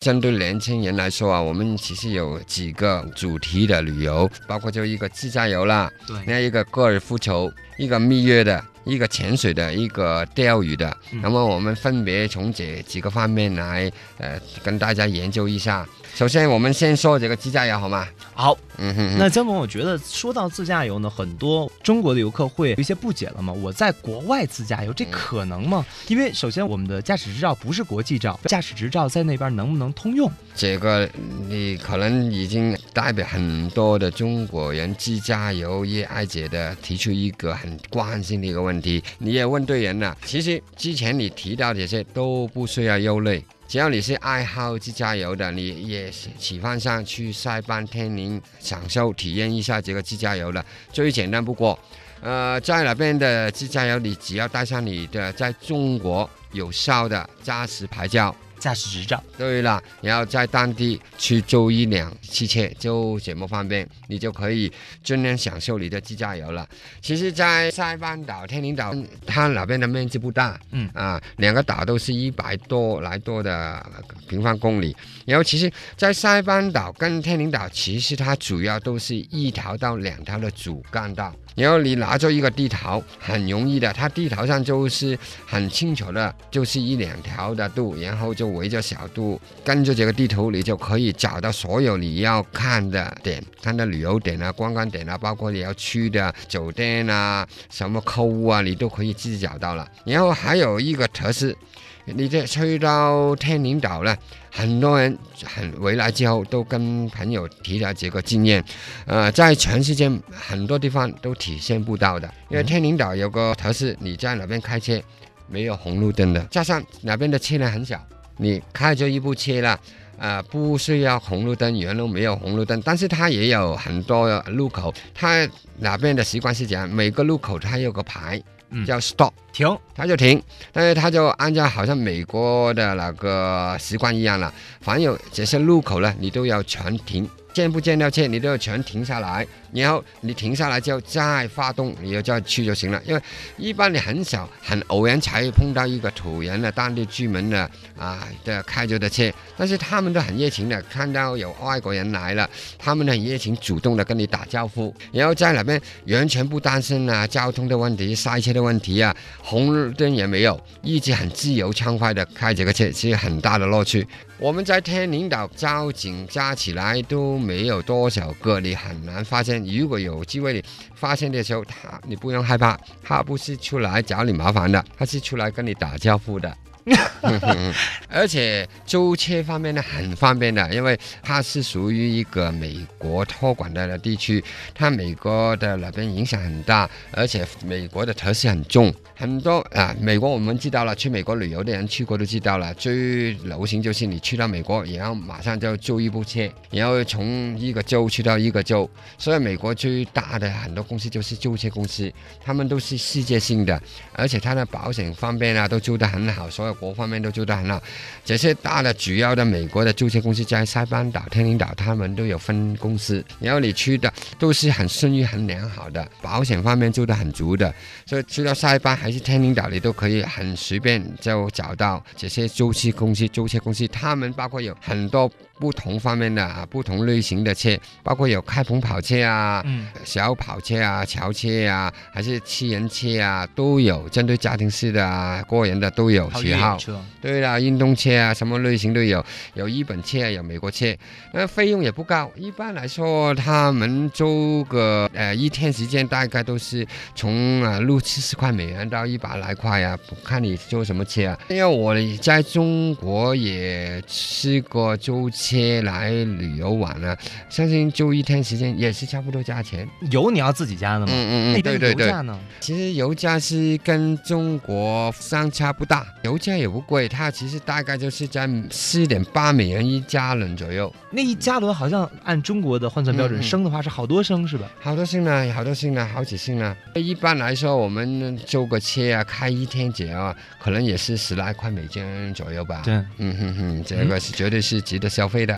针对年轻人来说啊，我们其实有几个主题的旅游，包括就一个自驾游啦，对，那一个高尔夫球，一个蜜月的，一个潜水的，一个钓鱼的。嗯那么我们分别从这几个方面来，呃，跟大家研究一下。首先，我们先说这个自驾游好吗？好，嗯哼哼。那江总，我觉得说到自驾游呢，很多中国的游客会有一些不解了嘛。我在国外自驾游，这可能吗？因为首先我们的驾驶执照不是国际照，驾驶执照在那边能不能通用？这个你可能已经代表很多的中国人自驾游业爱姐的提出一个很关心的一个问题，问题你也问对人了。其实之前你提到这些都不需要忧虑。只要你是爱好自驾游的，你也喜欢上去塞班天宁享受体验一下这个自驾游的，最简单不过。呃，在那边的自驾游，你只要带上你的在中国有效的驾驶牌照，驾驶执照，对了，然后在当地去租一辆汽车，就这么方便，你就可以尽量享受你的自驾游了。其实，在塞班岛、天宁岛，它那边的面积不大，嗯啊，两个岛都是一百多来多的平方公里。然后，其实，在塞班岛跟天宁岛，其实它主要都是一条到两条的主干道。然后你拿着一个地图，很容易的，它地图上就是很清楚的，就是一两条的路，然后就围着小路，跟着这个地图，你就可以找到所有你要看的点，看的旅游点啊、观光点啊，包括你要去的酒店啊、什么购物啊，你都可以自己找到了。然后还有一个特色，你这去到天宁岛呢，很多人很回来之后都跟朋友提了这个经验，呃，在全世界很多地方都体现不到的，因为嗯天宁岛有个特色，你在哪边开车没有红绿灯的，加上哪边的车辆很小，你开着一部车了。呃，不需要红绿灯，原路没有红绿灯，但是它也有很多路口。它哪边的习惯是这样，每个路口它有个牌，嗯叫 stop，停，他就停，但是他就按照好像美国的那个习惯一样了，凡有这些路口呢，你都要全停，见不见到车你都要全停下来，然后你停下来之后再发动，你就再去就行了。因为一般你很少很偶然才碰到一个土人的当地居民的啊的开着的车，但是他们都很热情的，看到有外国人来了，他们很热情主动的跟你打招呼，然后在那边完全不担心啊交通的问题、塞车的问题啊，红绿灯也没有，一直很自由畅快的开这个车，是很大的乐趣。我们在天宁岛交警加起来都没有多少个，你很难发现。如果有机会你发现的时候，他你不用害怕，他不是出来找你麻烦的，他是出来跟你打招呼的。而且租车方面呢很方便的，因为它是属于一个美国托管的地区，它美国的那边影响很大，而且美国的特色很重，很多啊。美国我们知道了，去美国旅游的人去过都知道了，最流行就是你去到美国，然后马上就租一部车，然后从一个州去到一个州。所以美国最大的很多公司就是租车公司，他们都是世界性的，而且它的保险方面啊都做得很好，所以有各方面都做得很好。这些大的主要的美国的租车公司在塞班岛、天宁岛，他们都有分公司，然后你去的都是很声誉很良好的，保险方面做得很足的，所以去到塞班还是天宁岛，你都可以很随便就找到这些租车公司、租车公司，他们包括有很多不同方面的啊，不同类型的车，包括有开篷跑车啊，嗯，小跑车啊、桥车啊，还是七人车啊，都有，针对家庭式的啊、个人的都有好。车，对啦，运动车啊，什么类型都有，有日本车，有美国车，那费用也不高。一般来说，他们租个呃一天时间，大概都是从啊六七十块美元到一百来块啊，看你租什么车啊。因为我在中国也试过租车来旅游玩啊，相信租一天时间也是差不多价钱。油你要自己加的吗？嗯那边对对。油价呢？其实油价是跟中国相差不大，油价也不贵，它其实大概就是在四点八美元一加仑左右，那一加仑好像按中国的换算标准，升的话是好多升是吧？好多升呢，好多升呢，好几升呢。一般来说，我们租个车啊，开一天节啊，可能也是十来块美金左右吧。对，嗯哼哼，这个是绝对是值得消费的。